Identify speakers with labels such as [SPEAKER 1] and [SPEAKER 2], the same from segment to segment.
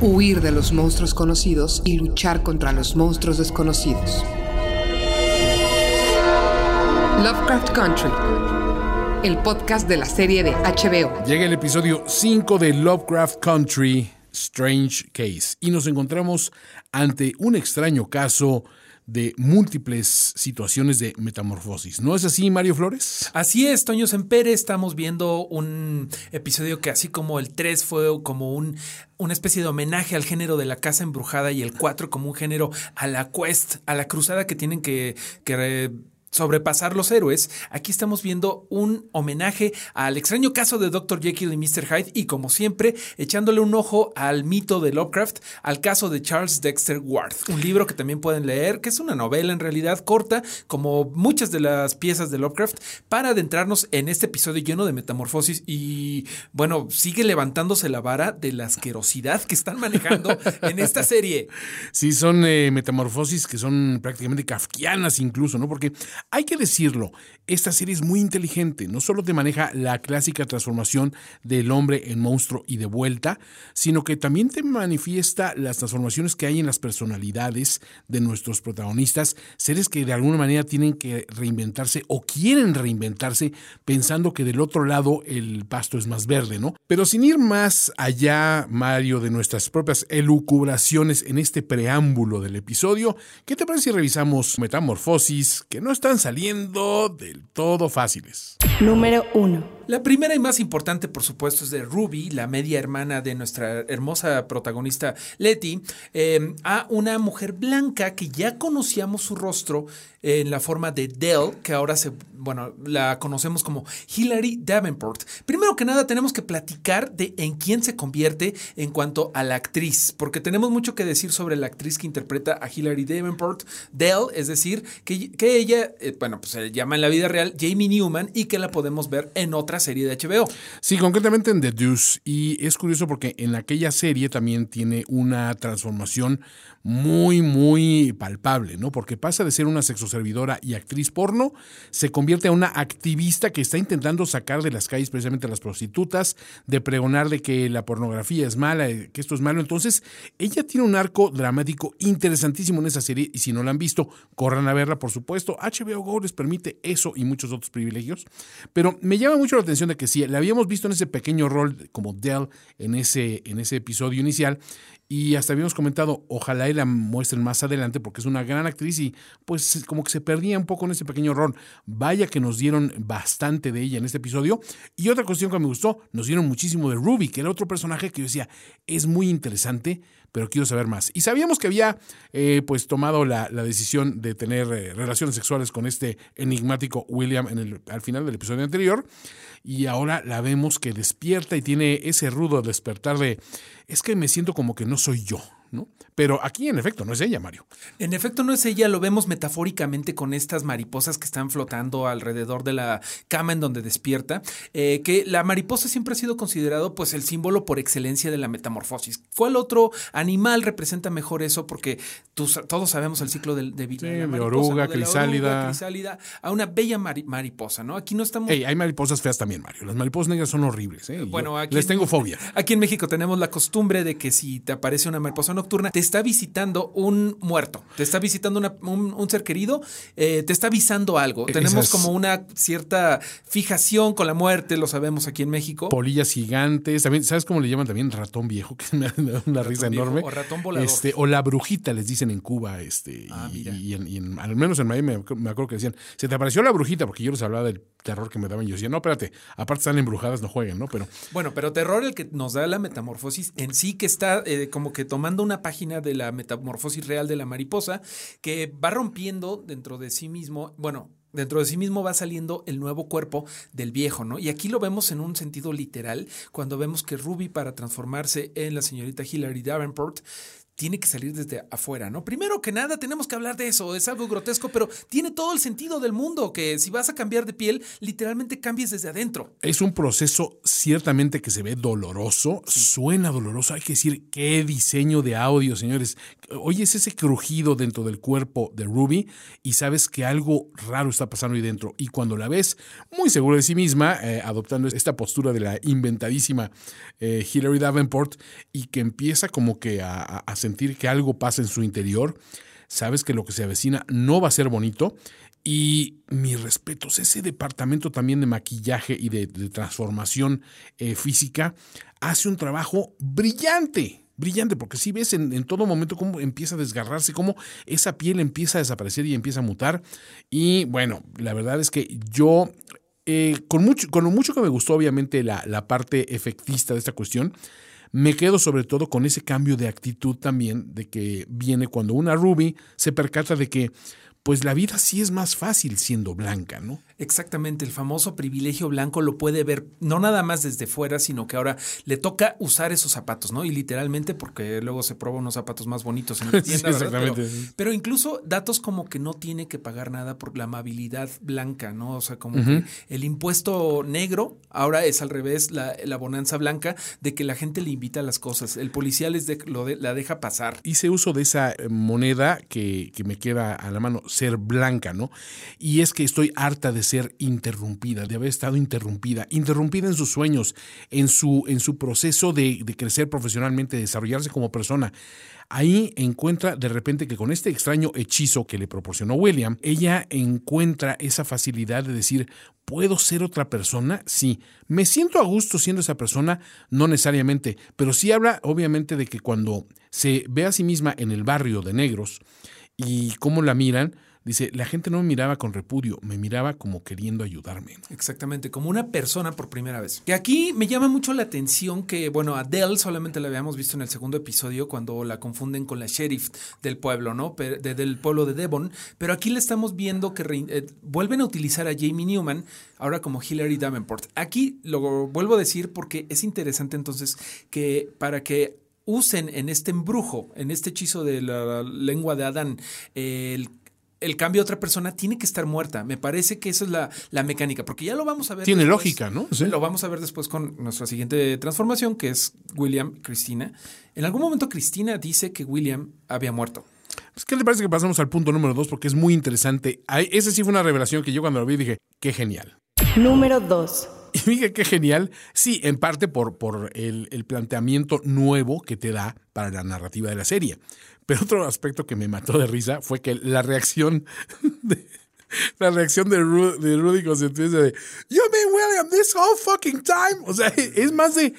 [SPEAKER 1] Huir de los monstruos conocidos y luchar contra los monstruos desconocidos. Lovecraft Country, el podcast de la serie de HBO.
[SPEAKER 2] Llega el episodio 5 de Lovecraft Country, Strange Case, y nos encontramos ante un extraño caso de múltiples situaciones de metamorfosis. ¿No es así, Mario Flores?
[SPEAKER 3] Así es, Toño Sempere. Estamos viendo un episodio que así como el 3 fue como un, una especie de homenaje al género de la casa embrujada y el 4 como un género a la quest, a la cruzada que tienen que... que sobrepasar los héroes, aquí estamos viendo un homenaje al extraño caso de Dr. Jekyll y Mr. Hyde y como siempre echándole un ojo al mito de Lovecraft, al caso de Charles Dexter Ward, un libro que también pueden leer, que es una novela en realidad corta, como muchas de las piezas de Lovecraft, para adentrarnos en este episodio lleno de metamorfosis y bueno, sigue levantándose la vara de la asquerosidad que están manejando en esta serie.
[SPEAKER 2] Sí, son eh, metamorfosis que son prácticamente kafkianas incluso, ¿no? Porque hay que decirlo, esta serie es muy inteligente, no solo te maneja la clásica transformación del hombre en monstruo y de vuelta, sino que también te manifiesta las transformaciones que hay en las personalidades de nuestros protagonistas, seres que de alguna manera tienen que reinventarse o quieren reinventarse pensando que del otro lado el pasto es más verde, ¿no? Pero sin ir más allá, Mario, de nuestras propias elucubraciones en este preámbulo del episodio, ¿qué te parece si revisamos Metamorfosis, que no están saliendo del todo fáciles?
[SPEAKER 4] Número 1.
[SPEAKER 3] La primera y más importante, por supuesto, es de Ruby, la media hermana de nuestra hermosa protagonista Letty, eh, a una mujer blanca que ya conocíamos su rostro en la forma de Dell, que ahora se, bueno, la conocemos como Hilary Davenport. Primero que nada, tenemos que platicar de en quién se convierte en cuanto a la actriz, porque tenemos mucho que decir sobre la actriz que interpreta a Hilary Davenport, Dell, es decir, que, que ella, eh, bueno, pues se llama en la vida real Jamie Newman y que la podemos ver en serie de HBO.
[SPEAKER 2] Sí, concretamente en The Deuce. Y es curioso porque en aquella serie también tiene una transformación muy, muy palpable, ¿no? Porque pasa de ser una sexoservidora y actriz porno, se convierte en una activista que está intentando sacar de las calles precisamente a las prostitutas, de pregonar de que la pornografía es mala, eh, que esto es malo. Entonces, ella tiene un arco dramático interesantísimo en esa serie y si no la han visto, corran a verla, por supuesto. HBO Go les permite eso y muchos otros privilegios. Pero me llama mucho la atención de que sí, la habíamos visto en ese pequeño rol como Dell en ese, en ese episodio inicial y hasta habíamos comentado, ojalá y la muestren más adelante porque es una gran actriz y pues como que se perdía un poco en ese pequeño rol. Vaya que nos dieron bastante de ella en este episodio. Y otra cuestión que me gustó, nos dieron muchísimo de Ruby, que era otro personaje que yo decía, es muy interesante, pero quiero saber más. Y sabíamos que había eh, pues tomado la, la, decisión de tener eh, relaciones sexuales con este enigmático William en el, al final del episodio anterior. Y ahora la vemos que despierta y tiene ese rudo despertar de, es que me siento como que no soy yo, ¿no? Pero aquí, en efecto, no es ella, Mario.
[SPEAKER 3] En efecto, no es ella. Lo vemos metafóricamente con estas mariposas que están flotando alrededor de la cama en donde despierta. Eh, que la mariposa siempre ha sido considerado, pues, el símbolo por excelencia de la metamorfosis. ¿Cuál otro animal representa mejor eso? Porque todos sabemos el ciclo de, de.
[SPEAKER 2] Sí, de, de oruga, ¿no? de crisálida.
[SPEAKER 3] Oruga, crisálida. A una bella mari mariposa, ¿no? Aquí no estamos.
[SPEAKER 2] Hey, hay mariposas feas también, Mario. Las mariposas negras son horribles. ¿eh? Bueno, aquí les tengo fobia.
[SPEAKER 3] Aquí en México tenemos la costumbre de que si te aparece una mariposa nocturna, te está visitando un muerto, te está visitando una, un, un, ser querido, eh, te está avisando algo. Tenemos Esas... como una cierta fijación con la muerte, lo sabemos aquí en México.
[SPEAKER 2] Polillas gigantes, también, ¿sabes cómo le llaman también ratón viejo? Que me da una
[SPEAKER 3] ratón
[SPEAKER 2] risa
[SPEAKER 3] viejo,
[SPEAKER 2] enorme.
[SPEAKER 3] O ratón volador.
[SPEAKER 2] Este, o la brujita, les dicen en Cuba, este,
[SPEAKER 3] ah,
[SPEAKER 2] y, y, en, y en, al menos en Miami me, me acuerdo que decían, se te apareció la brujita, porque yo les hablaba del terror que me daban. Yo decía, no, espérate, aparte están embrujadas, no jueguen, ¿no? Pero.
[SPEAKER 3] Bueno, pero terror el que nos da la metamorfosis en sí, que está eh, como que tomando una página de la metamorfosis real de la mariposa, que va rompiendo dentro de sí mismo, bueno, dentro de sí mismo va saliendo el nuevo cuerpo del viejo, ¿no? Y aquí lo vemos en un sentido literal, cuando vemos que Ruby para transformarse en la señorita Hilary Davenport tiene que salir desde afuera, ¿no? Primero que nada, tenemos que hablar de eso. Es algo grotesco, pero tiene todo el sentido del mundo, que si vas a cambiar de piel, literalmente cambies desde adentro.
[SPEAKER 2] Es un proceso ciertamente que se ve doloroso, suena doloroso. Hay que decir, qué diseño de audio, señores. Oyes ese crujido dentro del cuerpo de Ruby y sabes que algo raro está pasando ahí dentro. Y cuando la ves muy segura de sí misma, eh, adoptando esta postura de la inventadísima eh, Hilary Davenport, y que empieza como que a, a que algo pasa en su interior, sabes que lo que se avecina no va a ser bonito. Y mis respetos, ese departamento también de maquillaje y de, de transformación eh, física hace un trabajo brillante, brillante, porque si ves en, en, todo momento cómo empieza a desgarrarse, cómo esa piel empieza a desaparecer y empieza a mutar. Y bueno, la verdad es que yo, eh, con, mucho, con lo mucho que me gustó obviamente la, la parte efectista de esta cuestión, me quedo sobre todo con ese cambio de actitud también de que viene cuando una Ruby se percata de que pues la vida sí es más fácil siendo blanca, ¿no?
[SPEAKER 3] Exactamente, el famoso privilegio blanco lo puede ver no nada más desde fuera, sino que ahora le toca usar esos zapatos, ¿no? Y literalmente porque luego se prueba unos zapatos más bonitos en la tienda,
[SPEAKER 2] sí, exactamente.
[SPEAKER 3] Pero, pero, incluso datos como que no tiene que pagar nada por la amabilidad blanca, ¿no? O sea, como uh -huh. que el impuesto negro ahora es al revés, la, la, bonanza blanca de que la gente le invita a las cosas, el policía les de, lo de, la deja pasar.
[SPEAKER 2] Hice uso de esa moneda que, que me queda a la mano, ser blanca, ¿no? Y es que estoy harta de ser interrumpida, de haber estado interrumpida, interrumpida en sus sueños, en su, en su proceso de, de crecer profesionalmente, de desarrollarse como persona. Ahí encuentra de repente que con este extraño hechizo que le proporcionó William, ella encuentra esa facilidad de decir, ¿puedo ser otra persona? Sí. ¿Me siento a gusto siendo esa persona? No necesariamente, pero sí habla obviamente de que cuando se ve a sí misma en el barrio de negros y cómo la miran, Dice, la gente no me miraba con repudio, me miraba como queriendo ayudarme.
[SPEAKER 3] Exactamente, como una persona por primera vez. Que aquí me llama mucho la atención que, bueno, Adele solamente la habíamos visto en el segundo episodio cuando la confunden con la sheriff del pueblo, ¿no? De, del pueblo de Devon. Pero aquí le estamos viendo que eh, vuelven a utilizar a Jamie Newman ahora como Hilary Davenport. Aquí lo vuelvo a decir porque es interesante entonces que para que usen en este embrujo, en este hechizo de la lengua de Adán, el el cambio a otra persona tiene que estar muerta. Me parece que esa es la, la mecánica, porque ya lo vamos a ver.
[SPEAKER 2] Tiene después, lógica, ¿no?
[SPEAKER 3] Sí. Lo vamos a ver después con nuestra siguiente transformación, que es William Cristina. En algún momento Cristina dice que William había muerto.
[SPEAKER 2] Pues, ¿Qué le parece que pasamos al punto número dos? Porque es muy interesante. Esa sí fue una revelación que yo cuando lo vi dije, qué genial.
[SPEAKER 4] Número dos.
[SPEAKER 2] Y dije, qué genial. Sí, en parte por, por el, el planteamiento nuevo que te da para la narrativa de la serie. Pero otro aspecto que me mató de risa fue que la reacción de, la reacción de, Ru, de Rudy Constantine de You mean William this whole fucking time. O sea, es más de.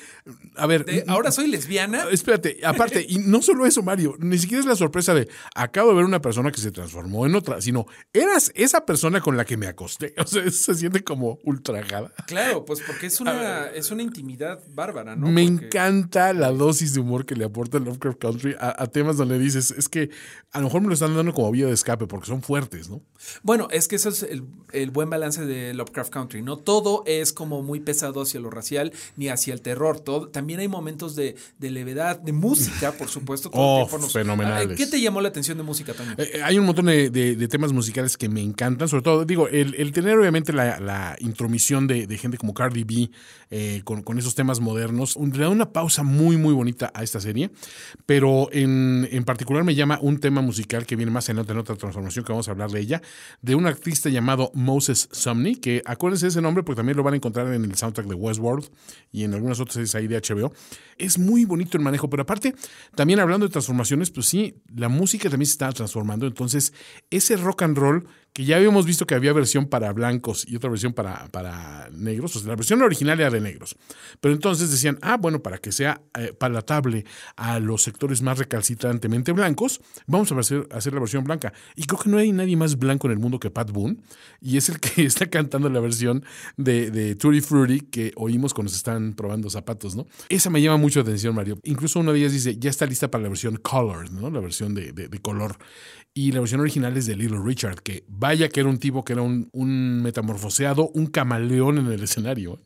[SPEAKER 2] A ver.
[SPEAKER 3] De, ahora soy lesbiana.
[SPEAKER 2] Espérate, aparte, y no solo eso, Mario, ni siquiera es la sorpresa de acabo de ver una persona que se transformó en otra, sino eras esa persona con la que me acosté. O sea, se siente como ultrajada.
[SPEAKER 3] Claro, pues porque es una, es una intimidad bárbara, ¿no?
[SPEAKER 2] Me
[SPEAKER 3] porque...
[SPEAKER 2] encanta la dosis de humor que le aporta Lovecraft Country a, a, temas donde dices, es que a lo mejor me lo están dando como vía de escape porque son fuertes, ¿no?
[SPEAKER 3] Bueno, es que eso es el, el, buen balance de Lovecraft Country. No todo es como muy pesado hacia lo racial ni hacia el terror. Todo, también hay momentos de, de levedad, de música, por supuesto.
[SPEAKER 2] Todo oh, nos... fenomenales.
[SPEAKER 3] ¿Qué te llamó la atención de música, Toño?
[SPEAKER 2] Eh, hay un montón de, de, de, temas musicales que me encantan. Sobre todo, digo, el, el tener obviamente la, la intromisión de, gente como Cardi B eh, con, con, esos temas modernos, le da una pausa muy, muy bonita a esta serie. Pero en, en particular me llama un tema musical que viene más adelante en otra transformación que vamos a hablar de ella, de un artista llamado Moses Sumney, que acuérdense de ese nombre porque también lo van a encontrar en el soundtrack de Westworld y en algunas otras series ahí de HBO. Es muy bonito el manejo, pero aparte, también hablando de transformaciones, pues sí, la música también se está transformando. Entonces, ese rock and roll que ya habíamos visto que había versión para blancos y otra versión para, para negros, o sea, la versión original era de negros. Pero entonces decían, ah, bueno, para que sea eh, palatable a los sectores más recalcitrantemente blancos, vamos a hacer, hacer la versión blanca. Y creo que no hay nadie más blanco en el mundo que Pat y es el que está cantando la versión de, de Tutti que oímos cuando se están probando zapatos, ¿no? Esa me llama mucho la atención, Mario. Incluso una de ellas dice, ya está lista para la versión Color, ¿no? La versión de, color. Y la versión original es de Little Richard, que vaya que era un tipo que era un, un metamorfoseado, un camaleón en el escenario.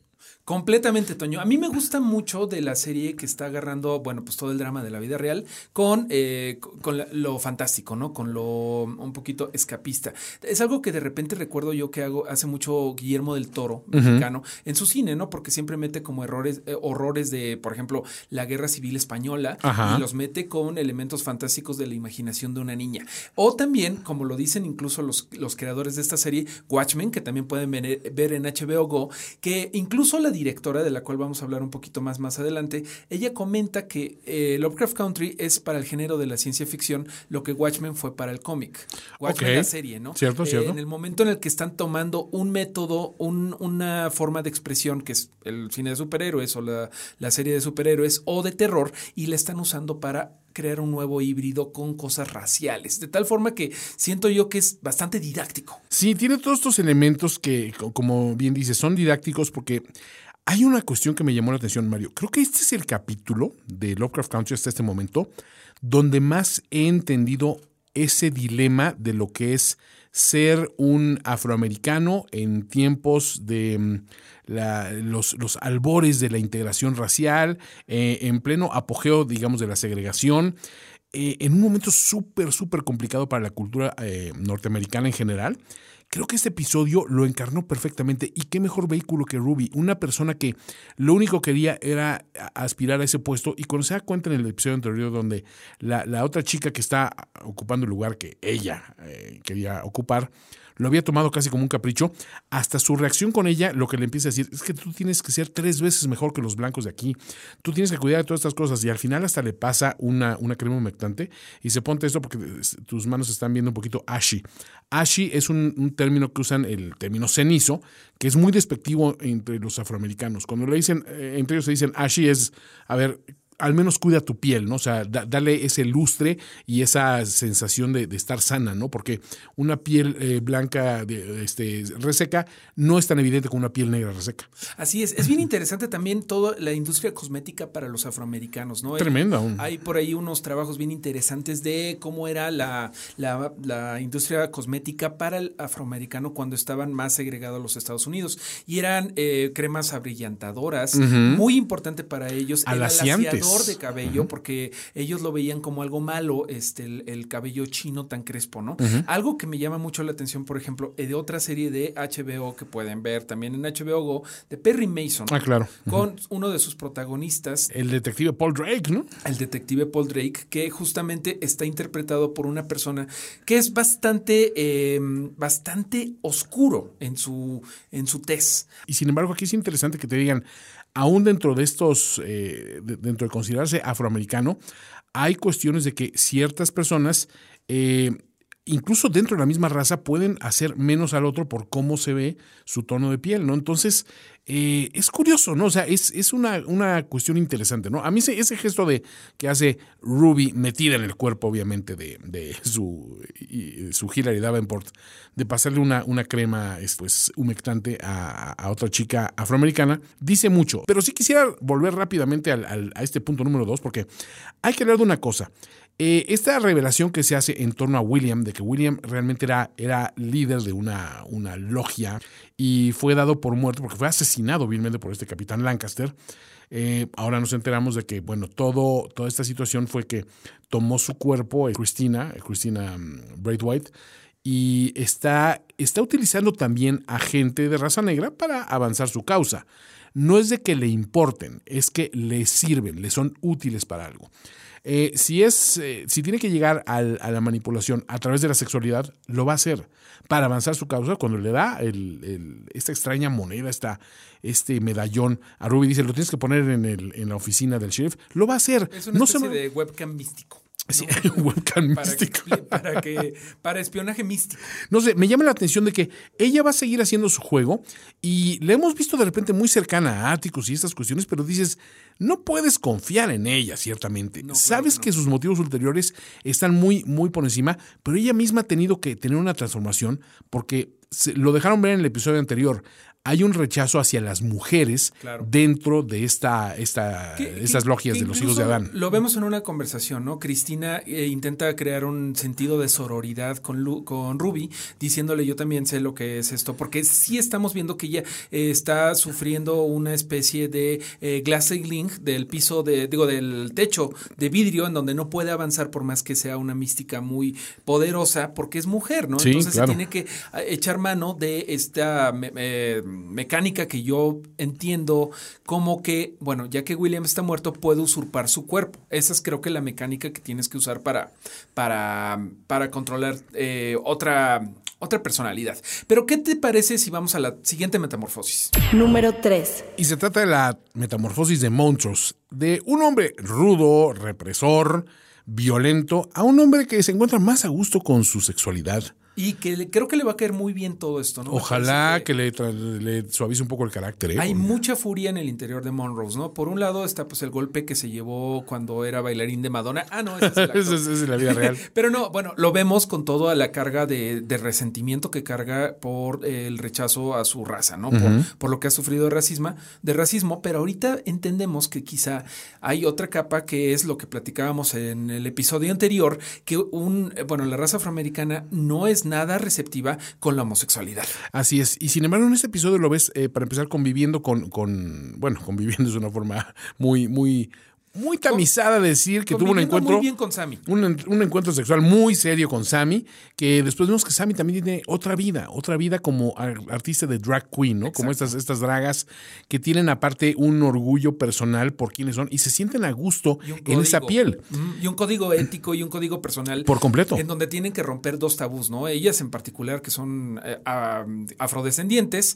[SPEAKER 3] Completamente, Toño. A mí me gusta mucho de la serie que está agarrando, bueno, pues todo el drama de la vida real con, eh, con la- lo fantástico, ¿no? Con lo un poquito escapista. Es algo que de repente recuerdo yo que hago hace mucho Guillermo del Toro, mexicano, en su cine, ¿no? Porque siempre mete como errores, eh, horrores de, por ejemplo, la guerra civil española
[SPEAKER 2] Ajá.
[SPEAKER 3] y los mete con elementos fantásticos de la imaginación de una niña. O también, como lo dicen incluso los, los creadores de esta serie, Watchmen, que también pueden ver, ver en HBO Go, que incluso la directora, de la cual vamos a hablar un poquito más más adelante, ella comenta que eh, Lovecraft Country es para el género de la ciencia ficción lo que Watchmen fue para el cómic. Watchmen
[SPEAKER 2] Ok.
[SPEAKER 3] la serie, ¿no?
[SPEAKER 2] Cierto,
[SPEAKER 3] Eh,
[SPEAKER 2] cierto.
[SPEAKER 3] En el momento en el que están tomando un método, un- una forma de expresión que es el cine de superhéroes o la, la serie de superhéroes o de terror y la están usando para crear un nuevo híbrido con cosas raciales. De tal forma que siento yo que es bastante didáctico.
[SPEAKER 2] Sí, tiene todos estos elementos que, co- como bien dice, son didácticos porque hay una cuestión que me llamó la atención, Mario. Creo que este es el capítulo de Lovecraft Country hasta este momento donde más he entendido ese dilema de lo que es ser un afroamericano en tiempos de mm, la- los, los albores de la integración racial, eh, en pleno apogeo, digamos, de la segregación, eh, en un momento súper, súper complicado para la cultura eh, norteamericana en general. Creo que este episodio lo encarnó perfectamente. Y qué mejor vehículo que Ruby, una persona que lo único que quería era aspirar a ese puesto. Y cuando se da cuenta en el episodio anterior, donde la, la otra chica que está ocupando el lugar que ella eh, quería ocupar, lo había tomado casi como un capricho, hasta su reacción con ella, lo que le empieza a decir es que tú tienes que ser tres veces mejor que los blancos de aquí, tú tienes que cuidar de todas estas cosas y al final hasta le pasa una, una crema humectante y se ponte esto porque tus manos están viendo un poquito ashy. Ashy es un, un término que usan, el término cenizo, que es muy despectivo entre los afroamericanos. Cuando le dicen, eh, entre ellos se dicen ashy es, a ver, al menos cuida tu piel, ¿no? O sea, da- dale ese lustre y esa sensación de, de estar sana, ¿no? Porque una piel eh, blanca de, este, reseca no es tan evidente como una piel negra reseca.
[SPEAKER 3] Así es. Es bien interesante también toda la industria cosmética para los afroamericanos, ¿no?
[SPEAKER 2] Tremenda.
[SPEAKER 3] Hay por ahí unos trabajos bien interesantes de cómo era la, la, la industria cosmética para el afroamericano cuando estaban más segregados a los Estados Unidos. Y eran eh, cremas abrillantadoras, muy importante para ellos. El
[SPEAKER 2] Alaciantes.
[SPEAKER 3] Alaciador de cabello, porque ellos lo veían como algo malo, este, el, el cabello chino tan crespo, ¿no? Algo que me llama mucho la atención, por ejemplo, eh, de otra serie de HBO que pueden ver también en HBO Go, de Perry Mason.
[SPEAKER 2] Ah, claro.
[SPEAKER 3] Con uno de sus protagonistas,
[SPEAKER 2] El detective Paul Drake, ¿no?
[SPEAKER 3] el detective Paul Drake, que justamente está interpretado por una persona que es bastante, eh, bastante oscuro en su, en su tez.
[SPEAKER 2] Y sin embargo, aquí es interesante que te digan, aún dentro de estos, eh, de- dentro de considerarse afroamericano, hay cuestiones de que ciertas personas, eh, incluso dentro de la misma raza, pueden hacer menos al otro por cómo se ve su tono de piel, ¿no? Entonces, eh, es curioso, ¿no? O sea, es, es una, una cuestión interesante, ¿no? A mí ese, ese gesto de que hace Ruby metida en el cuerpo, obviamente, de, de su, y- su Hilary Davenport, de pasarle una, una crema es, pues, humectante a, a otra chica afroamericana, dice mucho. Pero sí quisiera volver rápidamente al- al- a este punto número dos, porque hay que hablar de una cosa. Eh, esta revelación que se hace en torno a William, de que William realmente era, era líder de una, una logia y fue dado por muerto porque fue asesinado vilmente por este capitán Lancaster. Eh, ahora nos enteramos de que, bueno, todo, toda esta situación fue que tomó su cuerpo eh, Christina, eh, Christina mm, Braithwaite, y está, está utilizando también a gente de raza negra para avanzar su causa. No es de que le importen, es que le sirven, le son útiles para algo. Eh, si es, eh, si tiene que llegar al- a la manipulación a través de la sexualidad, lo va a hacer para avanzar su causa. Cuando le da el- el- esta extraña moneda, esta, este medallón a Ruby, dice, lo tienes que poner en, el, en la oficina del sheriff, lo va a hacer.
[SPEAKER 3] Es una
[SPEAKER 2] No
[SPEAKER 3] especie
[SPEAKER 2] se-
[SPEAKER 3] de webcam místico.
[SPEAKER 2] Sí, webcam
[SPEAKER 3] Para,
[SPEAKER 2] místico.
[SPEAKER 3] para, que, para espionaje místico.
[SPEAKER 2] No sé, me llama la atención de que ella va a seguir haciendo su juego y la hemos visto de repente muy cercana a Atticus y estas cuestiones, pero dices, no puedes confiar en ella, ciertamente.
[SPEAKER 3] No, claro
[SPEAKER 2] Sabes
[SPEAKER 3] que
[SPEAKER 2] que, sus motivos ulteriores están muy, muy por encima, pero ella misma ha tenido que tener una transformación porque se- lo dejaron ver en el episodio anterior. Hay un rechazo hacia las mujeres
[SPEAKER 3] Claro.
[SPEAKER 2] dentro de esta, esta,
[SPEAKER 3] Que-
[SPEAKER 2] estas logias
[SPEAKER 3] que
[SPEAKER 2] de los hijos de Adán.
[SPEAKER 3] Lo vemos en una conversación, ¿no? Cristina eh, intenta crear un sentido de sororidad con, Lu- con Ruby, diciéndole yo también sé lo que es esto, porque sí estamos viendo que ella eh, está sufriendo una especie de eh, glass ceiling del piso, de, digo, del techo de vidrio, en donde no puede avanzar por más que sea una mística muy poderosa, porque es mujer, ¿no?
[SPEAKER 2] Sí,
[SPEAKER 3] Entonces
[SPEAKER 2] claro.
[SPEAKER 3] se tiene que eh, echar mano de esta me- eh, mecánica que yo entiendo como que, bueno, ya que William está muerto, puede usurpar su cuerpo. Esa es creo que la mecánica que tienes que usar para, para, para controlar eh, otra, otra personalidad. Pero, ¿qué te parece si vamos a la siguiente metamorfosis?
[SPEAKER 4] Número 3.
[SPEAKER 2] Y se trata de la metamorfosis de Montrose, de un hombre rudo, represor, violento, a un hombre que se encuentra más a gusto con su sexualidad.
[SPEAKER 3] Y que le- creo que le va a caer muy bien todo esto, ¿no?
[SPEAKER 2] Ojalá que, le, le suavice un poco el carácter. ¿eh?
[SPEAKER 3] Hay
[SPEAKER 2] Porque-
[SPEAKER 3] mucha furia en el interior de Monrose, ¿no? Por un lado está pues el golpe que se llevó cuando era bailarín de Madonna. Ah, no, ese es el
[SPEAKER 2] es, la vida real.
[SPEAKER 3] Pero no, bueno, lo vemos con toda la carga de, de resentimiento que carga por el rechazo a su raza, ¿no? por, por lo que ha sufrido de racismo, de racismo, pero ahorita entendemos que quizá hay otra capa que es lo que platicábamos en el episodio anterior, que un, eh, bueno, la raza afroamericana no es nada receptiva con la homosexualidad.
[SPEAKER 2] Así es. Y sin embargo, en este episodio lo ves, eh, para empezar, conviviendo con, con. Bueno, conviviendo es una forma muy, muy, muy tamizada de decir que tuvo un encuentro.
[SPEAKER 3] muy bien con Sammy.
[SPEAKER 2] Un, en- un encuentro sexual muy serio con Sammy, que después vemos que Sammy también tiene otra vida, otra vida como ar- artista de drag queen, ¿no? Como estas, estas dragas que tienen aparte un orgullo personal por quienes son y se sienten a gusto en esa piel.
[SPEAKER 3] Y un código ético y un código personal.
[SPEAKER 2] Por completo.
[SPEAKER 3] En donde tienen que romper dos tabús, ¿no? Ellas en particular, que son eh, afrodescendientes,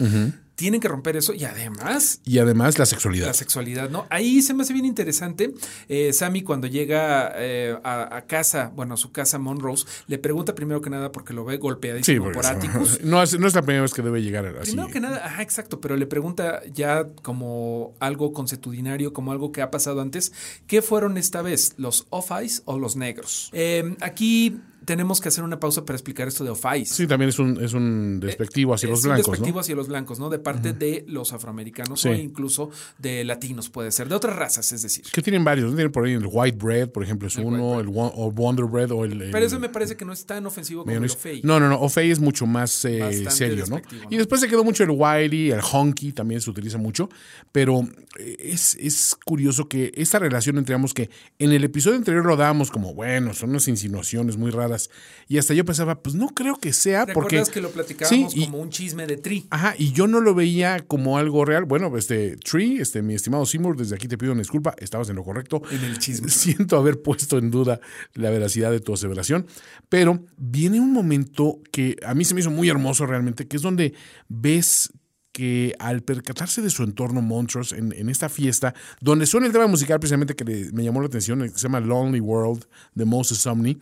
[SPEAKER 3] tienen que romper eso y además
[SPEAKER 2] Y además la sexualidad.
[SPEAKER 3] la sexualidad, ¿no? Ahí se me hace bien interesante. Eh, Sammy, cuando llega eh, a, a casa, bueno, a su casa Monrose, le pregunta primero que nada porque lo ve
[SPEAKER 2] Sí,
[SPEAKER 3] golpeadísimo
[SPEAKER 2] porque
[SPEAKER 3] por Atticus.
[SPEAKER 2] no, es, no es la primera vez que debe llegar así.
[SPEAKER 3] Primero que nada, ajá, exacto, pero le pregunta ya como algo consuetudinario, como algo que ha pasado antes, ¿qué fueron esta vez? ¿Los off-eyes o los negros? Eh, aquí tenemos que hacer una pausa para explicar esto de off-eyes.
[SPEAKER 2] Sí, también es un, es un despectivo hacia los
[SPEAKER 3] Es un
[SPEAKER 2] blancos,
[SPEAKER 3] despectivo
[SPEAKER 2] ¿no?
[SPEAKER 3] hacia los blancos, ¿no? De parte de los afroamericanos
[SPEAKER 2] Sí.
[SPEAKER 3] o incluso de latinos, puede ser, de otras razas, es decir.
[SPEAKER 2] Que tienen varios, ¿no? Tienen por ahí el white bread, por ejemplo, es
[SPEAKER 3] El
[SPEAKER 2] uno, el Wonder bread o el... el-
[SPEAKER 3] Pero eso me parece que no es tan ofensivo como el off-eye.
[SPEAKER 2] No, no, no. Ofei es mucho más eh, serio, ¿no? Y después se quedó mucho el whitey, el honky, también se utiliza mucho. Pero eh, es, es curioso que esta relación entre ambos, que en el episodio anterior lo dábamos como, bueno, son unas insinuaciones muy raras. Y hasta yo pensaba, pues no creo que sea, porque.
[SPEAKER 3] ¿Recuerdas que lo platicábamos
[SPEAKER 2] Sí, y-
[SPEAKER 3] como un chisme de tri?
[SPEAKER 2] Ajá, y yo no lo veía como algo real. Bueno, este Tree, este, mi estimado Seymour, desde aquí te pido una disculpa, estabas en lo correcto.
[SPEAKER 3] En el chisme.
[SPEAKER 2] Siento haber puesto en duda la veracidad de tu aseveración, pero viene un momento que a mí se me hizo muy hermoso realmente, que es donde ves que al percatarse de su entorno Montrose en, en esta fiesta, donde suena el tema musical precisamente que le- me llamó la atención, que se llama Lonely World de Moses Sumney,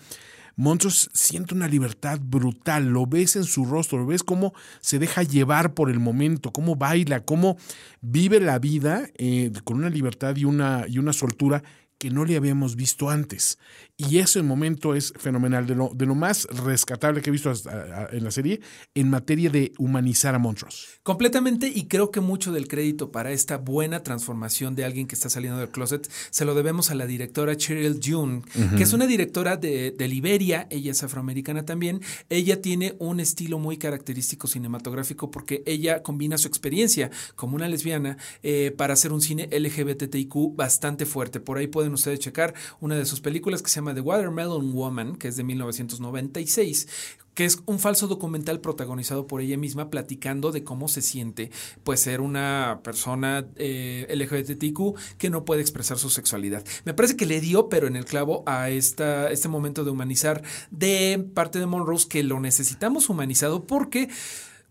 [SPEAKER 2] Montrose siente una libertad brutal, lo ves en su rostro, lo ves cómo se deja llevar por el momento, cómo baila, cómo vive la vida eh, con una libertad y una, y una soltura que no le habíamos visto antes. Y ese momento es fenomenal, de lo, de lo más rescatable que he visto hasta- a- en la serie en materia de humanizar a Montrose.
[SPEAKER 3] Completamente, y creo que mucho del crédito para esta buena transformación de alguien que está saliendo del closet se lo debemos a la directora Cheryl June, que es una directora de, de Liberia, ella es afroamericana también. Ella tiene un estilo muy característico cinematográfico porque ella combina su experiencia como una lesbiana eh, para hacer un cine LGBTIQ bastante fuerte. Por ahí pueden ustedes checar una de sus películas que se llama The Watermelon Woman, que es de 1996 que es un falso documental protagonizado por ella misma platicando de cómo se siente pues ser una persona eh, LGBTQ que no puede expresar su sexualidad. Me parece que le dio pero en el clavo a esta, este momento de humanizar de parte de Monrose que lo necesitamos humanizado porque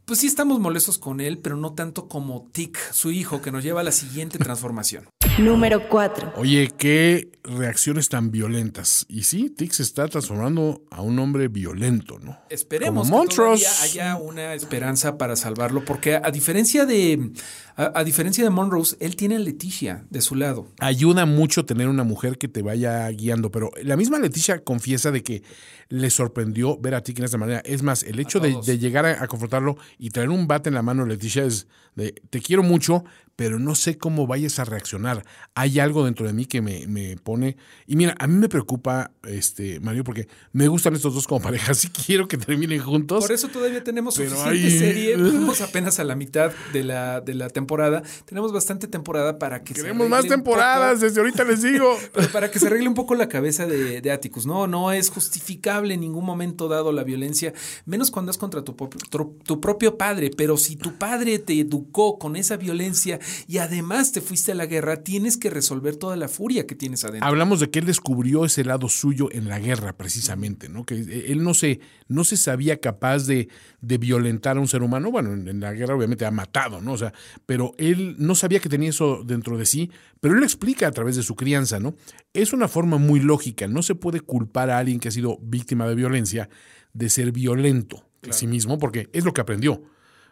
[SPEAKER 3] pues sí estamos molestos con él, pero no tanto como Tick, su hijo, que nos lleva a la siguiente transformación.
[SPEAKER 4] Número 4.
[SPEAKER 2] Oye, qué reacciones tan violentas. Y sí, Tix está transformando a un hombre violento, ¿no?
[SPEAKER 3] Esperemos
[SPEAKER 2] Como
[SPEAKER 3] que todavía haya una esperanza para salvarlo, porque a diferencia de a, a diferencia de Monrose, él tiene a Leticia de su lado.
[SPEAKER 2] Ayuda mucho tener una mujer que te vaya guiando, pero la misma Leticia confiesa de que le sorprendió ver a Tix en esta manera. Es más, el hecho de, llegar a, a confrontarlo y traer un bate en la mano, Leticia, es de te quiero mucho, pero no sé cómo vayas a reaccionar. Hay algo dentro de mí que me, me pone. Y mira, a mí me preocupa, este, Mario, porque me gustan estos dos como pareja, sí quiero que terminen juntos.
[SPEAKER 3] Por eso todavía tenemos
[SPEAKER 2] Pero
[SPEAKER 3] suficiente
[SPEAKER 2] hay-
[SPEAKER 3] serie. Vamos apenas a la mitad de la, de la temporada. Tenemos bastante temporada para que se
[SPEAKER 2] Queremos más
[SPEAKER 3] arregle un
[SPEAKER 2] temporadas, desde ahorita les digo.
[SPEAKER 3] Pero para que se arregle un poco la cabeza de, de Atticus. No, no es justificable en ningún momento dado la violencia, menos cuando es contra tu, tu, tu propio padre. Pero si tu padre te educó con esa violencia y además te fuiste a la guerra, tienes que resolver toda la furia que tienes adentro.
[SPEAKER 2] Hablamos de que él descubrió ese lado suyo en la guerra, precisamente, ¿no? Que él no se, no se sabía capaz de, de violentar a un ser humano. Bueno, en, en la guerra obviamente ha matado, ¿no? O sea, pero él no sabía que tenía eso dentro de sí, pero él lo explica a través de su crianza, ¿no? Es una forma muy lógica. No se puede culpar a alguien que ha sido víctima de violencia de ser violento en sí mismo, porque es lo que aprendió.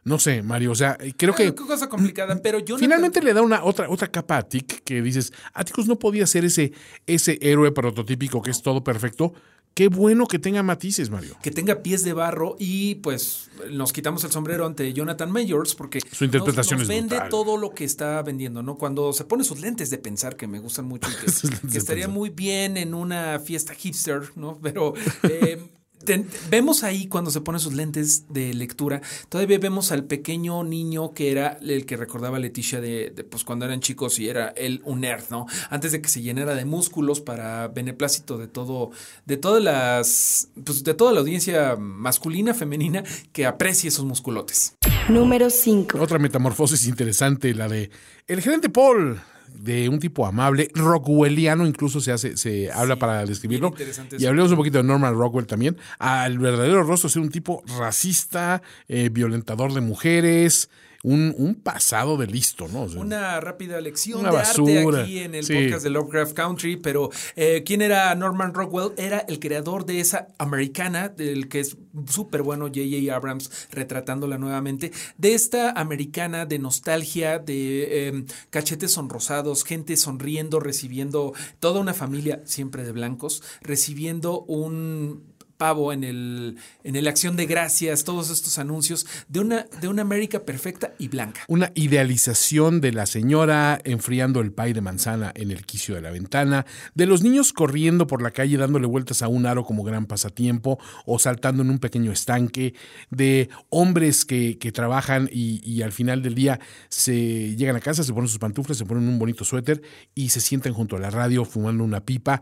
[SPEAKER 2] No sé, Mario, o sea, creo que...
[SPEAKER 3] Ah, qué cosa complicada, pero yo
[SPEAKER 2] Finalmente le da una otra, otra capa a Tic que dices, Atticus no podía ser ese, ese héroe prototípico que es todo perfecto. Qué bueno que tenga matices, Mario.
[SPEAKER 3] que tenga pies de barro y pues nos quitamos el sombrero ante Jonathan Mayors porque
[SPEAKER 2] Su interpretación
[SPEAKER 3] nos, nos vende
[SPEAKER 2] brutal.
[SPEAKER 3] todo lo que está vendiendo, ¿no? Cuando se pone sus lentes de pensar que me gustan mucho y que, que estaría muy bien en una fiesta hipster, ¿no? Pero eh, ten- vemos ahí cuando se pone sus lentes de lectura, todavía vemos al pequeño niño que era el que recordaba a Leticia de, de, pues cuando eran chicos y era él un nerd, ¿no? Antes de que se llenara de músculos para beneplácito de todo, de todas las, pues de toda la audiencia masculina, femenina que aprecie esos musculotes.
[SPEAKER 4] Número 5.
[SPEAKER 2] Otra metamorfosis interesante, la de el gerente Paul, de un tipo amable, rockwelliano, incluso se hace, se habla para describirlo. Y hablemos un poquito de Norman Rockwell también. Al verdadero rostro ser un tipo racista, eh, violentador de mujeres, un, un pasado de listo, ¿no? O sea,
[SPEAKER 3] Una rápida lección
[SPEAKER 2] Una
[SPEAKER 3] de
[SPEAKER 2] basura.
[SPEAKER 3] arte aquí en el
[SPEAKER 2] Sí.
[SPEAKER 3] podcast de Lovecraft Country, pero eh, ¿quién era Norman Rockwell? Era el creador de esa americana, del que es súper bueno J.J. Abrams retratándola nuevamente, de esta americana de nostalgia, de eh, cachetes sonrosados, gente sonriendo, recibiendo toda una familia siempre de blancos, recibiendo un pavo en el en el acción de gracias, todos estos anuncios de una de una América perfecta y blanca.
[SPEAKER 2] una idealización de la señora enfriando el pay de manzana en el quicio de la ventana, de los niños corriendo por la calle dándole vueltas a un aro como gran pasatiempo o saltando en un pequeño estanque, de hombres que, que trabajan y, al final del día se llegan a casa, se ponen sus pantuflas, se ponen un bonito suéter y se sientan junto a la radio fumando una pipa.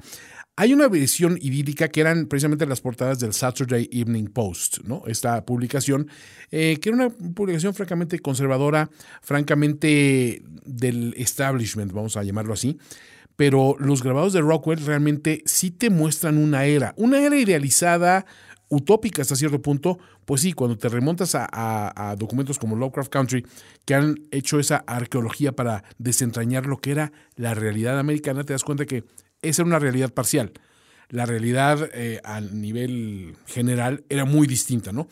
[SPEAKER 2] Hay una versión idílica que eran precisamente las portadas del Saturday Evening Post. Esta publicación, eh, que era una publicación francamente conservadora, francamente del establishment, vamos a llamarlo así. Pero los grabados de Rockwell realmente sí te muestran una era, una era idealizada, utópica hasta cierto punto, pues sí, cuando te remontas a- a documentos como Lovecraft Country, que han hecho esa arqueología para desentrañar lo que era la realidad americana, te das cuenta que esa era una realidad parcial. La realidad eh, a nivel general era muy distinta, ¿no?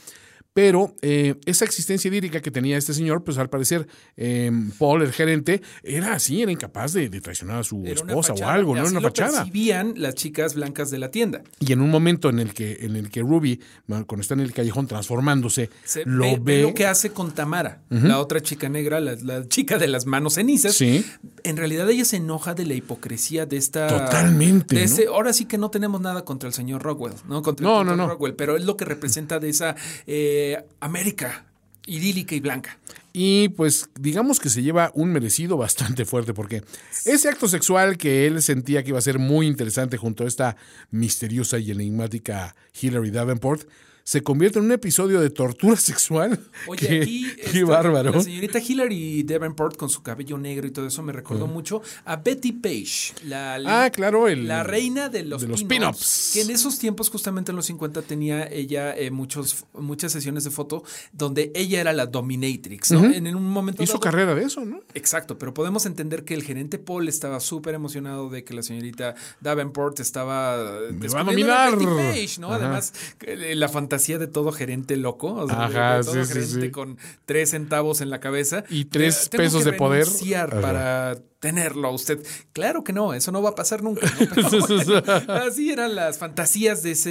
[SPEAKER 2] Pero eh, esa existencia idílica que tenía este señor, pues al parecer eh, Paul, el gerente, era así, era incapaz de, de traicionar a su
[SPEAKER 3] Era
[SPEAKER 2] esposa o algo, no era una
[SPEAKER 3] lo
[SPEAKER 2] fachada.
[SPEAKER 3] percibían las chicas blancas de la tienda.
[SPEAKER 2] Y en un momento en el que, en el que Ruby, cuando está en el callejón transformándose,
[SPEAKER 3] Se
[SPEAKER 2] lo
[SPEAKER 3] ve,
[SPEAKER 2] ve.
[SPEAKER 3] lo que hace con Tamara, la otra chica negra, la, la chica de las manos cenizas.
[SPEAKER 2] Sí.
[SPEAKER 3] En realidad ella se enoja de la hipocresía de esta.
[SPEAKER 2] Totalmente,
[SPEAKER 3] de
[SPEAKER 2] ¿no?
[SPEAKER 3] ese- ahora sí que no tenemos nada contra el señor Rockwell, ¿no? Contra el
[SPEAKER 2] No, no, no.
[SPEAKER 3] Rockwell, pero es lo que representa de esa eh, América idílica y blanca.
[SPEAKER 2] Y pues digamos que se lleva un merecido bastante fuerte porque ese acto sexual que él sentía que iba a ser muy interesante junto a esta misteriosa y enigmática Hilary Davenport se convierte en un episodio de tortura sexual.
[SPEAKER 3] Oye,
[SPEAKER 2] Qué-
[SPEAKER 3] aquí
[SPEAKER 2] qué
[SPEAKER 3] esta-
[SPEAKER 2] bárbaro.
[SPEAKER 3] la señorita Hillary Davenport con su cabello negro y todo eso me recordó mucho a Betty Page, la,
[SPEAKER 2] Ah, claro, el-
[SPEAKER 3] la reina de los,
[SPEAKER 2] de los
[SPEAKER 3] pin-ups, que en esos tiempos, justamente en los 50, tenía ella eh, muchos, muchas sesiones de foto donde ella era la dominatrix, ¿no? En un momento
[SPEAKER 2] Hizo
[SPEAKER 3] dado-
[SPEAKER 2] carrera de eso, ¿no?
[SPEAKER 3] Exacto, pero podemos entender que el gerente Paul estaba súper emocionado de que la señorita Davenport estaba
[SPEAKER 2] Me va a dominar.
[SPEAKER 3] Betty Page, ¿no?
[SPEAKER 2] Ajá.
[SPEAKER 3] Además, eh, la fantasía de todo gerente loco, o sea,
[SPEAKER 2] Ajá,
[SPEAKER 3] de todo
[SPEAKER 2] sí, sí,
[SPEAKER 3] gerente
[SPEAKER 2] sí.
[SPEAKER 3] con tres centavos en la cabeza.
[SPEAKER 2] Y tres
[SPEAKER 3] tengo
[SPEAKER 2] pesos
[SPEAKER 3] que
[SPEAKER 2] de poder. Ajá.
[SPEAKER 3] para tenerlo a usted. Claro que no, eso no va a pasar nunca. ¿no? Pero bueno, así eran las fantasías de ese,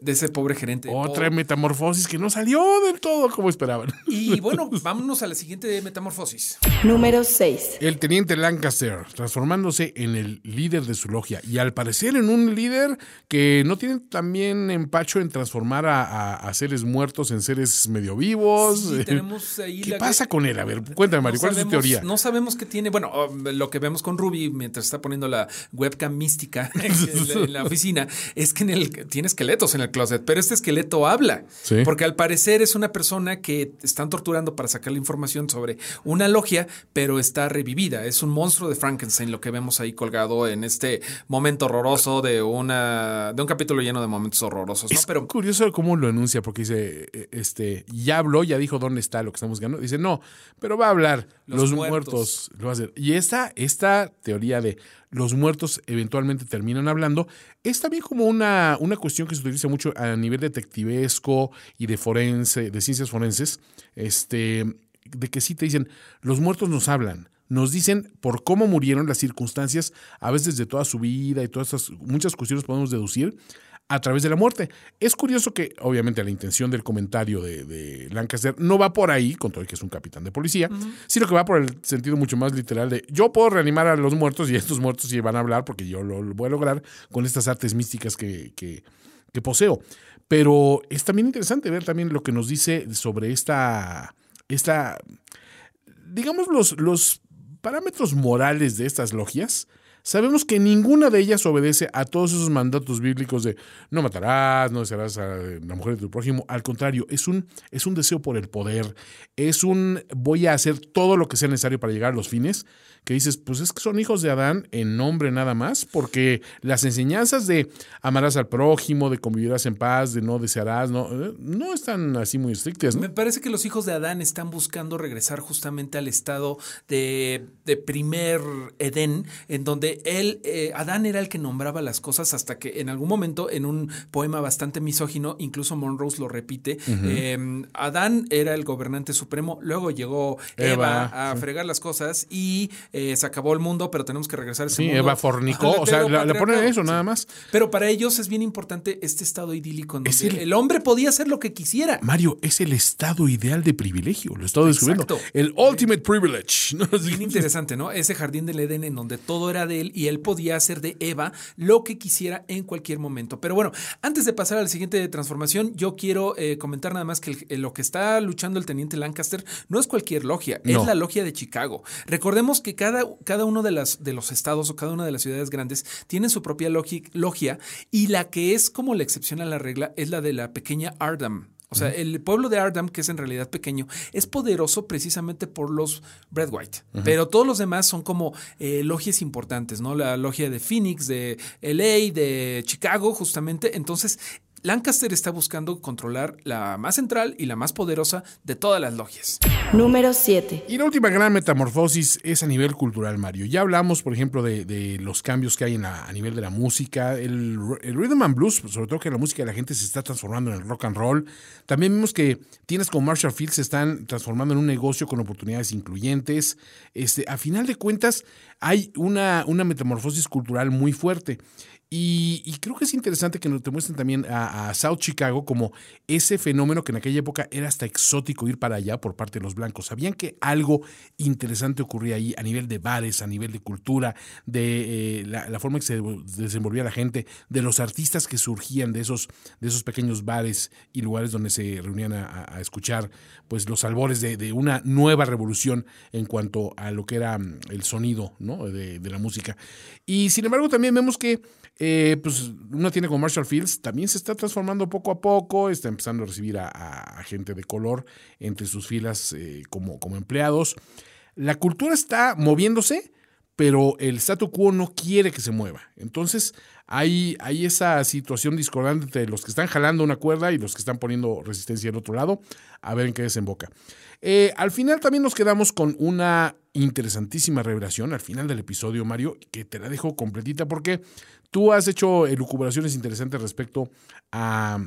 [SPEAKER 3] de ese pobre gerente.
[SPEAKER 2] Otra
[SPEAKER 3] Paul.
[SPEAKER 2] metamorfosis que no salió del todo como esperaban.
[SPEAKER 3] Y bueno, vámonos a la siguiente metamorfosis.
[SPEAKER 4] Número 6.
[SPEAKER 2] El teniente Lancaster, transformándose en el líder de su logia. Y al parecer en un líder que no tiene también empacho en transformar a, a- a seres muertos en seres medio vivos.
[SPEAKER 3] Sí, tenemos ahí
[SPEAKER 2] ¿Qué
[SPEAKER 3] la-
[SPEAKER 2] pasa con él? A ver, cuéntame, Mario, ¿cuál es tu
[SPEAKER 3] sabemos-
[SPEAKER 2] teoría?
[SPEAKER 3] No sabemos qué tiene. Bueno, um, lo que vemos con Ruby mientras está poniendo la webcam mística en la, en la oficina es que en el, tiene esqueletos en el closet, pero este esqueleto habla.
[SPEAKER 2] Sí.
[SPEAKER 3] Porque al parecer es una persona que están torturando para sacar la información sobre una logia, pero está revivida. Es un monstruo de Frankenstein lo que vemos ahí colgado en este momento horroroso de una de un capítulo lleno de momentos horrorosos. ¿no?
[SPEAKER 2] Es
[SPEAKER 3] Pero
[SPEAKER 2] curioso cómo lo anuncia, porque dice, eh, este, ya habló, ya dijo dónde está lo que estamos buscando. Dice, no, pero va a hablar, los,
[SPEAKER 3] Los
[SPEAKER 2] muertos.
[SPEAKER 3] muertos.
[SPEAKER 2] lo va a hacer. Y esta, esta teoría de los muertos eventualmente terminan hablando, es también como una, una cuestión que se utiliza mucho a nivel detectivesco y de forense, de ciencias forenses, este, de que sí te dicen, los muertos nos hablan. Nos dicen por cómo murieron las circunstancias, a veces de toda su vida y todas estas muchas cuestiones podemos deducir a través de la muerte. Es curioso que, obviamente, la intención del comentario de, de Lancaster no va por ahí, con todo el que es un capitán de policía, sino que va por el sentido mucho más literal de yo puedo reanimar a los muertos y estos muertos sí van a hablar porque yo lo, lo voy a lograr con estas artes místicas que, que- que poseo. Pero es también interesante ver también lo que nos dice sobre esta, esta digamos, los, los parámetros morales de estas logias, sabemos que ninguna de ellas obedece a todos esos mandatos bíblicos de no matarás, no desearás a la mujer de tu prójimo. Al contrario, es un, es un deseo por el poder, es un voy a hacer todo lo que sea necesario para llegar a los fines, que dices, pues es que son hijos de Adán en nombre nada más, porque las enseñanzas de amarás al prójimo, de convivirás en paz, de no desearás, no, eh, no están así muy estrictas.
[SPEAKER 3] Me parece que los hijos de Adán están buscando regresar justamente al estado de primer Edén, en donde él, eh, Adán era el que nombraba las cosas hasta que en algún momento, en un poema bastante misógino, incluso Monrose lo repite, eh, Adán era el gobernante supremo, luego llegó Eva,
[SPEAKER 2] Eva,
[SPEAKER 3] a fregar las cosas y eh, se acabó el mundo, pero tenemos que regresar a ese
[SPEAKER 2] Sí,
[SPEAKER 3] mundo.
[SPEAKER 2] Eva fornicó, o sea, le ponen eso nada más.
[SPEAKER 3] Pero para ellos es bien importante este estado idílico en
[SPEAKER 2] Es
[SPEAKER 3] donde
[SPEAKER 2] el-
[SPEAKER 3] el hombre podía hacer lo que quisiera.
[SPEAKER 2] Mario, es el estado ideal de privilegio, lo he estado descubriendo.
[SPEAKER 3] Exacto.
[SPEAKER 2] El ultimate privilege.
[SPEAKER 3] Bien interesante, ¿no? Ese jardín del Edén en donde todo era de él y él podía hacer de Eva lo que quisiera en cualquier momento. Pero bueno, antes de pasar a la siguiente transformación, yo quiero eh, comentar nada más que el- eh, lo que está luchando el teniente Lancaster no es cualquier logia,
[SPEAKER 2] No.
[SPEAKER 3] es la logia de Chicago. Recordemos que cada, cada uno de, las, de los estados o cada una de las ciudades grandes tienen su propia logi- logia y la que es como la excepción a la regla es la de la pequeña Ardham. O sea, el pueblo de Ardham, que es en realidad pequeño, es poderoso precisamente por los Bread White. Pero todos los demás son como eh, logias importantes, ¿no? La logia de Phoenix, de LA, de Chicago, justamente. Entonces, Lancaster está buscando controlar la más central y la más poderosa de todas las logias.
[SPEAKER 4] Número 7.
[SPEAKER 2] Y la última gran metamorfosis es a nivel cultural, Mario. Ya hablamos, por ejemplo, de, de los cambios que hay en la- a nivel de la música. El, el rhythm and blues, sobre todo que la música de la gente se está transformando en el rock and roll. También vimos que tienes como Marshall Fields se están transformando en un negocio con oportunidades incluyentes. Este, a final de cuentas, hay una, una metamorfosis cultural muy fuerte. Y, y creo que es interesante que nos te muestren también a, South Chicago como ese fenómeno que en aquella época era hasta exótico ir para allá por parte de los blancos. Sabían que algo interesante ocurría ahí a nivel de bares, a nivel de cultura, de eh, la, forma en que se desenvolvía la gente, de los artistas que surgían de esos, de esos pequeños bares y lugares donde se reunían a, a escuchar pues los albores de, de, una nueva revolución en cuanto a lo que era mm, el sonido ¿no? de, de la música. Y sin embargo también vemos que Eh, pues una tiene como Marshall Fields también se está transformando poco a poco, está empezando a recibir a, gente de color entre sus filas eh, como, como empleados. La cultura está moviéndose, pero el statu quo no quiere que se mueva. Entonces hay, hay esa situación discordante entre los que están jalando una cuerda y los que están poniendo resistencia al otro lado, a ver en qué desemboca. Eh, al final también nos quedamos con una interesantísima revelación al final del episodio, Mario, que te la dejo completita porque tú has hecho elucubraciones interesantes respecto a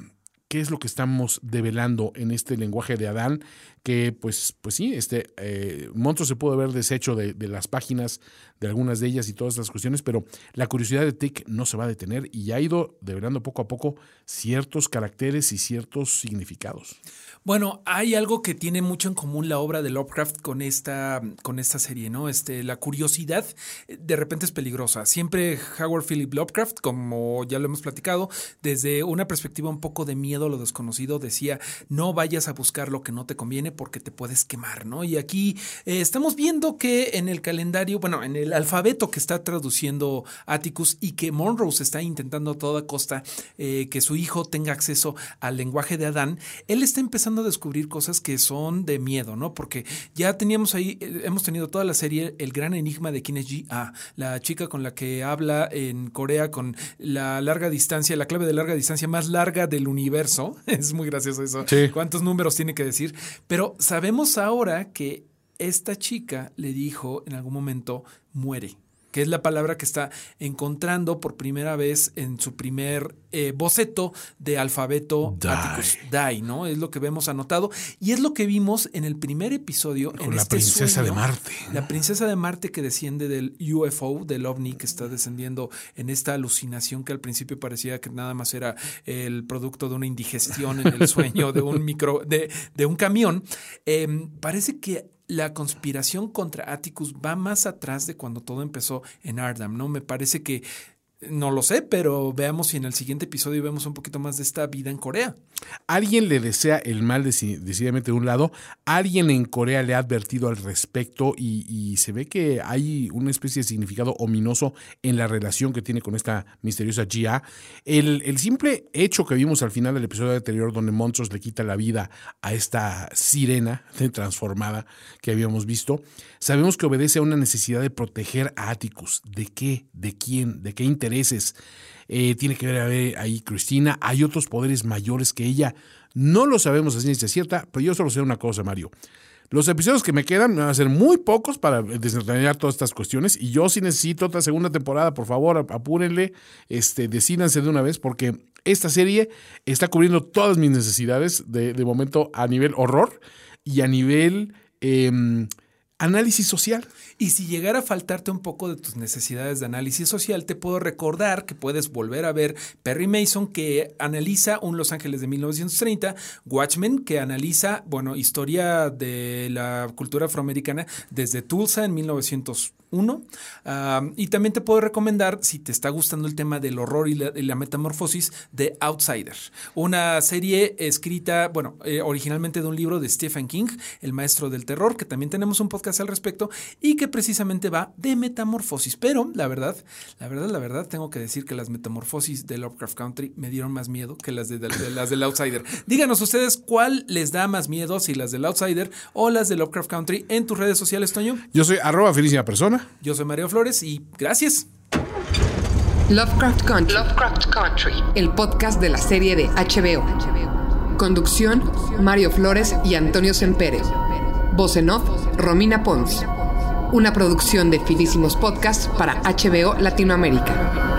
[SPEAKER 2] qué es lo que estamos develando en este lenguaje de Adán, que pues, pues sí, este eh, monstruo se pudo haber deshecho de, de, las páginas de algunas de ellas y todas estas cuestiones, pero la curiosidad de Tick no se va a detener y ha ido develando poco a poco ciertos caracteres y ciertos significados.
[SPEAKER 3] Bueno, hay algo que tiene mucho en común la obra de Lovecraft con esta, con esta serie, ¿no? Este, la curiosidad de repente es peligrosa. Siempre Howard Philip Lovecraft, como ya lo hemos platicado, desde una perspectiva un poco de miedo a lo desconocido, decía, no vayas a buscar lo que no te conviene porque te puedes quemar, ¿no? Y aquí eh, estamos viendo que en el calendario, bueno, en el alfabeto que está traduciendo Atticus y que Monrose está intentando a toda costa eh, que su hijo tenga acceso al lenguaje de Adán, él está empezando a descubrir cosas que son de miedo, ¿no? Porque ya teníamos ahí, hemos tenido toda la serie El gran enigma de quién es G.A., la chica con la que habla en Corea con la larga distancia, la clave de larga distancia más larga del universo. Es muy gracioso eso.
[SPEAKER 2] Sí.
[SPEAKER 3] ¿Cuántos números tiene que decir? Pero sabemos ahora que esta chica le dijo en algún momento, muere que es la palabra que está encontrando por primera vez en su primer eh, boceto de alfabeto
[SPEAKER 2] Die.
[SPEAKER 3] Atticus. Die, ¿no? Es lo que vemos anotado. Y es lo que vimos en el primer episodio.
[SPEAKER 2] Con
[SPEAKER 3] en
[SPEAKER 2] la
[SPEAKER 3] este
[SPEAKER 2] princesa
[SPEAKER 3] sueño,
[SPEAKER 2] de Marte.
[SPEAKER 3] La princesa de Marte que desciende del UFO, del ovni, que está descendiendo en esta alucinación que al principio parecía que nada más era el producto de una indigestión en el sueño de un micro, de, de un camión. Eh, parece que la conspiración contra Atticus va más atrás de cuando todo empezó en Ardam, ¿no? Me parece que no lo sé, pero veamos si en el siguiente episodio vemos un poquito más de esta vida en Corea.
[SPEAKER 2] Alguien le desea el mal deci- decididamente de un lado, alguien en Corea le ha advertido al respecto y, se ve que hay una especie de significado ominoso en la relación que tiene con esta misteriosa Gia. El, el simple hecho que vimos al final del episodio anterior donde Monstros le quita la vida a esta sirena transformada que habíamos visto, sabemos que obedece a una necesidad de proteger a Atticus. ¿De qué? ¿De quién? ¿De qué intereses? Eh, tiene que ver ahí Cristina. Hay otros poderes mayores que ella. No lo sabemos a ciencia cierta, pero yo solo sé una cosa, Mario. Los episodios que me quedan van a ser muy pocos para desentrañar todas estas cuestiones y yo sí necesito otra segunda temporada, por favor, apúrenle, este, decídanse de una vez porque esta serie está cubriendo todas mis necesidades de, momento a nivel horror y a nivel eh, análisis social.
[SPEAKER 3] Y si llegara a faltarte un poco de tus necesidades de análisis social, te puedo recordar que puedes volver a ver Perry Mason, que analiza un Los Ángeles de 1930, Watchmen, que analiza, bueno, historia de la cultura afroamericana desde Tulsa en 1901. Um, y también te puedo recomendar, si te está gustando el tema del horror y la, metamorfosis, de Outsider, una serie escrita, bueno, eh, originalmente de un libro de Stephen King, el maestro del terror, que también tenemos un podcast al respecto y que precisamente va de metamorfosis. Pero la verdad, la verdad, la verdad, tengo que decir que las metamorfosis de Lovecraft Country me dieron más miedo que las de, las del Outsider. Díganos ustedes cuál les da más miedo, si las del Outsider o las de Lovecraft Country en tus redes sociales, Toño.
[SPEAKER 2] Yo soy arroba felísima persona.
[SPEAKER 3] Yo soy Mario Flores y gracias.
[SPEAKER 1] Lovecraft Country. Lovecraft Country. El podcast de la serie de HBO. Conducción: Mario Flores y Antonio Sempere. Voz en off: Romina Pons. Una producción de Finísimos Podcasts para HBO Latinoamérica.